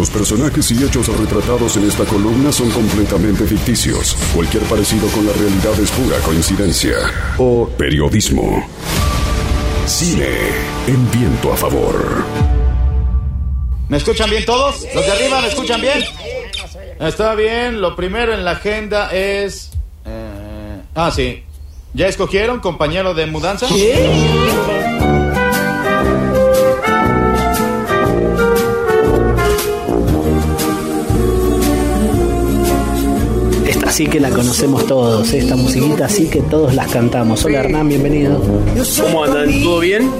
los personajes y hechos retratados en esta columna son completamente ficticios. Cualquier parecido con la realidad es pura coincidencia o periodismo. Cine en viento a favor. ¿Me escuchan bien todos? ¿Los de arriba me escuchan bien? Está bien, lo primero en la agenda es... eh, ah, sí. ¿Ya escogieron compañero de mudanza? Esta sí que la conocemos todos, esta musiquita sí que todos las cantamos. Hola Hernán, bienvenido. ¿Cómo andan? ¿Todo bien?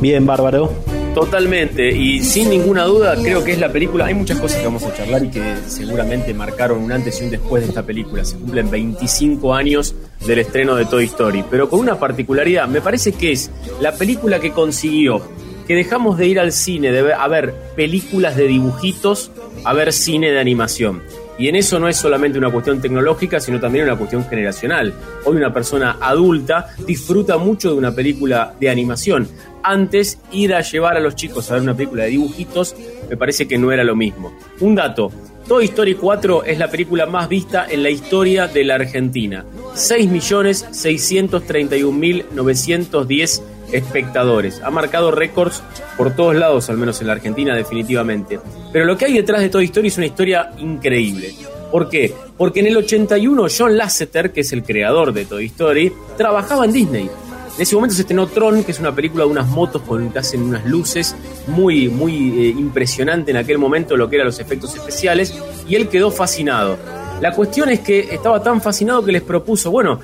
Bien, bárbaro. Totalmente, y sin ninguna duda creo que es la película, hay muchas cosas que vamos a charlar y que seguramente marcaron un antes y un después de esta película. Se cumplen 25 años del estreno de Toy Story, pero con una particularidad, me parece que es la película que consiguió que dejamos de ir al cine, de ver, a ver películas de dibujitos, a ver cine de animación. Y en eso no es solamente una cuestión tecnológica, sino también una cuestión generacional. Hoy una persona adulta disfruta mucho de una película de animación. Antes, ir a llevar a los chicos a ver una película de dibujitos me parece que no era lo mismo. Un dato, Toy Story 4 es la película más vista en la historia de la Argentina. 6.631.910 espectadores. Ha marcado récords por todos lados, al menos en la Argentina definitivamente. Pero lo que hay detrás de Toy Story es una historia increíble. ¿Por qué? Porque en el 81 John Lasseter, que es el creador de Toy Story, trabajaba en Disney. En ese momento se estrenó Tron, que es una película de unas motos con que hacen unas luces muy, muy eh, impresionante en aquel momento lo que eran los efectos especiales, y él quedó fascinado. La cuestión es que estaba tan fascinado que les propuso, bueno,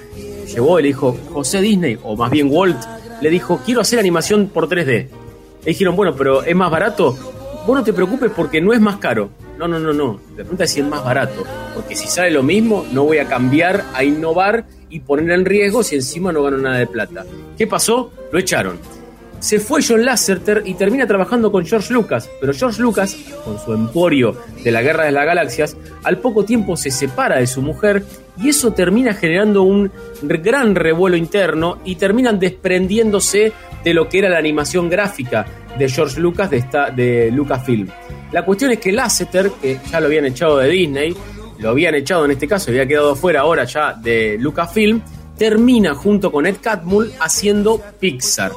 llevó, le dijo, José Disney, o más bien Walt, le dijo, quiero hacer animación por 3D. Le dijeron, bueno, pero ¿es más barato? Vos no te preocupes porque no es más caro. No, no, no, no. La pregunta es si es más barato. Porque si sale lo mismo, no voy a cambiar, a innovar y poner en riesgo si encima no gano nada de plata. ¿Qué pasó? Lo echaron. Se fue John Lasseter y termina trabajando con George Lucas, pero George Lucas, con su emporio de la Guerra de las Galaxias, al poco tiempo se separa de su mujer y eso termina generando un gran revuelo interno y terminan desprendiéndose de lo que era la animación gráfica de George Lucas de, esta, de Lucasfilm. La cuestión es que Lasseter, que ya lo habían echado de Disney, lo habían echado en este caso, había quedado fuera ahora ya de Lucasfilm, termina junto con Ed Catmull haciendo Pixar.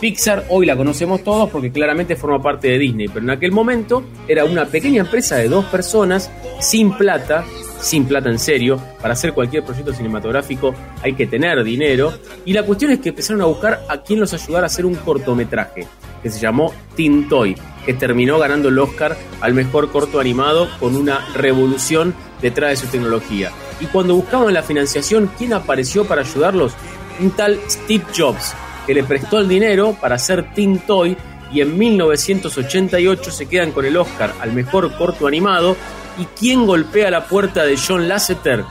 Pixar hoy la conocemos todos porque claramente forma parte de Disney, pero en aquel momento era una pequeña empresa de dos personas sin plata, sin plata en serio, para hacer cualquier proyecto cinematográfico hay que tener dinero, y la cuestión es que empezaron a buscar a quien los ayudara a hacer un cortometraje, que se llamó Teen Toy, que terminó ganando el Oscar al mejor corto animado con una revolución detrás de su tecnología. Y cuando buscaban la financiación, ¿quién apareció para ayudarlos? Un tal Steve Jobs, que le prestó el dinero para hacer Teen Toy y en 1988 se quedan con el Oscar al mejor corto animado. ¿Y quién golpea la puerta de John Lasseter?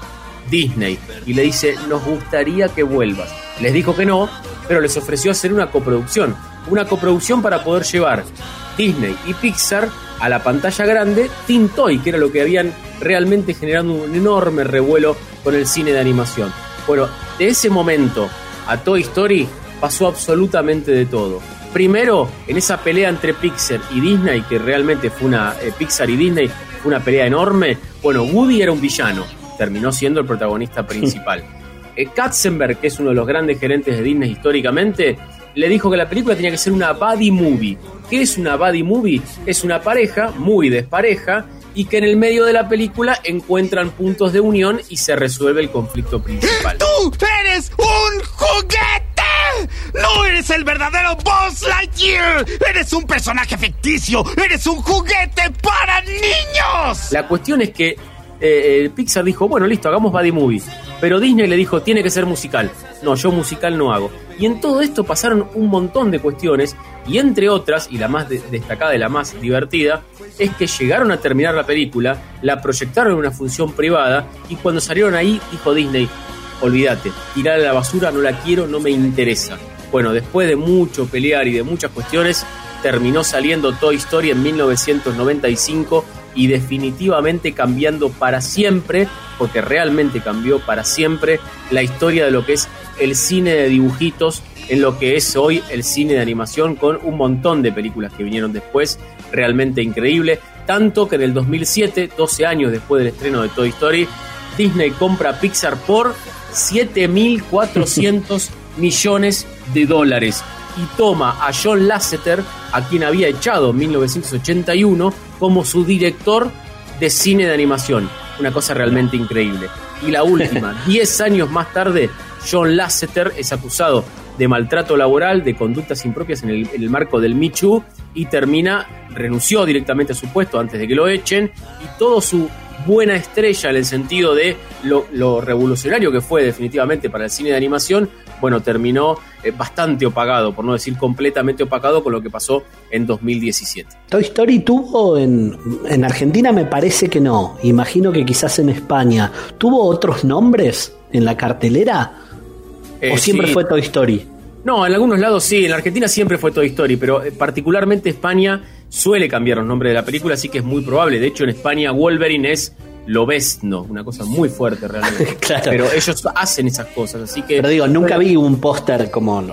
Disney. Y le dice, nos gustaría que vuelvas. Les dijo que no, pero les ofreció hacer una coproducción. Una coproducción para poder llevar Disney y Pixar a la pantalla grande Teen Toy, que era lo que habían realmente generado un enorme revuelo con el cine de animación. Bueno, de ese momento a Toy Story pasó absolutamente de todo. Primero, en esa pelea entre Pixar y Disney, que realmente fue una. eh, Pixar y Disney fue una pelea enorme. Bueno, Woody era un villano, terminó siendo el protagonista principal. Eh, Katzenberg, que es uno de los grandes gerentes de Disney históricamente, le dijo que la película tenía que ser una buddy movie. ¿Qué es una buddy movie? Es una pareja muy despareja y que en el medio de la película encuentran puntos de unión y se resuelve el conflicto principal. ¡Tú eres un juguete! ¡No eres el verdadero Buzz Lightyear! ¡Eres un personaje ficticio! ¡Eres un juguete para niños! La cuestión es que eh, eh, Pixar dijo, bueno, listo, hagamos Buddy Movie. Pero Disney le dijo, tiene que ser musical. No, yo musical no hago. Y en todo esto pasaron un montón de cuestiones, y entre otras, y la más de- destacada y la más divertida, es que llegaron a terminar la película, la proyectaron en una función privada, y cuando salieron ahí, dijo Disney, olvídate, tirar a la basura, no la quiero, no me interesa. Bueno, después de mucho pelear y de muchas cuestiones, terminó saliendo Toy Story en 1995 y definitivamente cambiando para siempre, porque realmente cambió para siempre la historia de lo que es el cine de dibujitos en lo que es hoy el cine de animación con un montón de películas que vinieron después, realmente increíble. Tanto que en el 2007, 12 años después del estreno de Toy Story, Disney compra Pixar por 7.400 millones de dólares y toma a John Lasseter, a quien había echado en 1981, como su director de cine de animación. Una cosa realmente increíble. Y la última, 10 años más tarde, John Lasseter es acusado de maltrato laboral, de conductas impropias en el, en el marco del Michu y termina, renunció directamente a su puesto antes de que lo echen y todo su buena estrella en el sentido de lo, lo revolucionario que fue definitivamente para el cine de animación, bueno, terminó eh, bastante opagado, por no decir completamente opacado con lo que pasó en 2017. Toy Story tuvo en, en Argentina, me parece que no. Imagino que quizás en España. ¿Tuvo otros nombres en la cartelera? Eh, ¿O siempre sí. fue Toy Story? No, en algunos lados sí, en la Argentina siempre fue Toy Story, pero eh, particularmente España suele cambiar los nombres de la película, así que es muy probable. De hecho, en España Wolverine es Lobezno, una cosa muy fuerte realmente. Claro. Pero ellos hacen esas cosas, así que... Pero digo, nunca vi un póster como,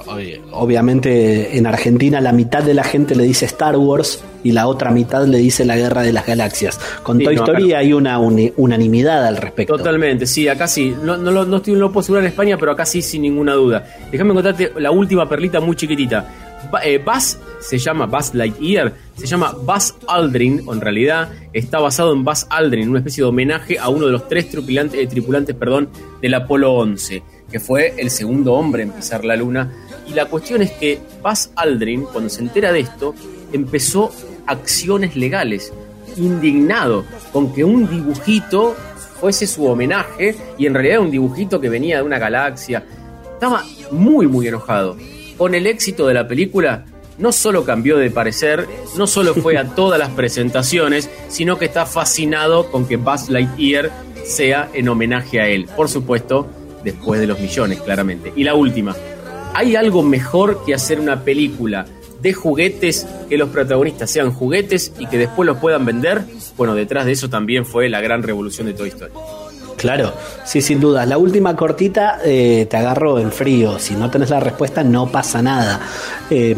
obviamente en Argentina la mitad de la gente le dice Star Wars y la otra mitad le dice la Guerra de las Galaxias. Con Sí, Toy no, Story acá- hay una uni- unanimidad al respecto. Totalmente, sí, acá sí. No, no, lo- no estoy no lo puedo asegurar en España, pero acá sí, sin ninguna duda. Déjame contarte la última perlita muy chiquitita. Ba- eh, se llama Buzz Lightyear, se llama Buzz Aldrin, o en realidad está basado en Buzz Aldrin, una especie de homenaje a uno de los tres tripulantes, eh, tripulantes perdón, del Apolo 11, que fue el segundo hombre en pisar la luna. Y la cuestión es que Buzz Aldrin, cuando se entera de esto, empezó acciones legales, indignado con que un dibujito fuese su homenaje y en realidad un dibujito que venía de una galaxia. Estaba muy, muy enojado. Con el éxito de la película, no solo cambió de parecer, no solo fue a todas las presentaciones, sino que está fascinado con que Buzz Lightyear sea en homenaje a él. Por supuesto, después de los millones, claramente. Y la última, ¿hay algo mejor que hacer una película de juguetes, que los protagonistas sean juguetes y que después los puedan vender? Bueno, detrás de eso también fue la gran revolución de Toy Story. Claro, sí, sin duda. La última cortita eh, te agarro en frío. Si no tenés la respuesta, no pasa nada. Eh,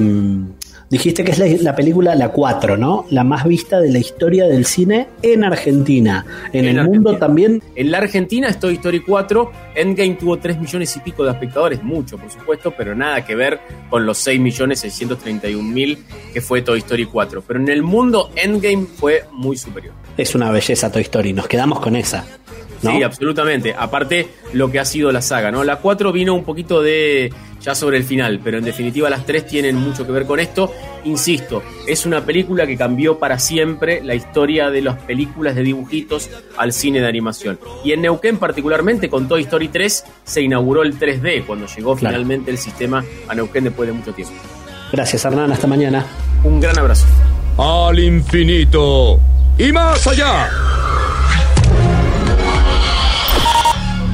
dijiste que es la, la película La 4, ¿no? La más vista de la historia del cine en Argentina. En, En el mundo también. En la Argentina es Toy Story 4, Endgame tuvo 3 millones y pico de espectadores, mucho por supuesto, pero nada que ver con los 6 millones 631 mil que fue Toy Story 4. Pero en el mundo Endgame fue muy superior. Es una belleza Toy Story. Nos quedamos con esa. ¿No? Sí, absolutamente. Aparte, lo que ha sido la saga, ¿no? La 4 vino un poquito de. ya sobre el final, pero en definitiva las tres tienen mucho que ver con esto. Insisto, es una película que cambió para siempre la historia de las películas de dibujitos al cine de animación. Y en Neuquén, particularmente con Toy Story 3, se inauguró el 3D, cuando llegó Claro. finalmente el sistema a Neuquén después de mucho tiempo. Gracias, Hernán. Hasta mañana. Un gran abrazo. Al infinito y más allá.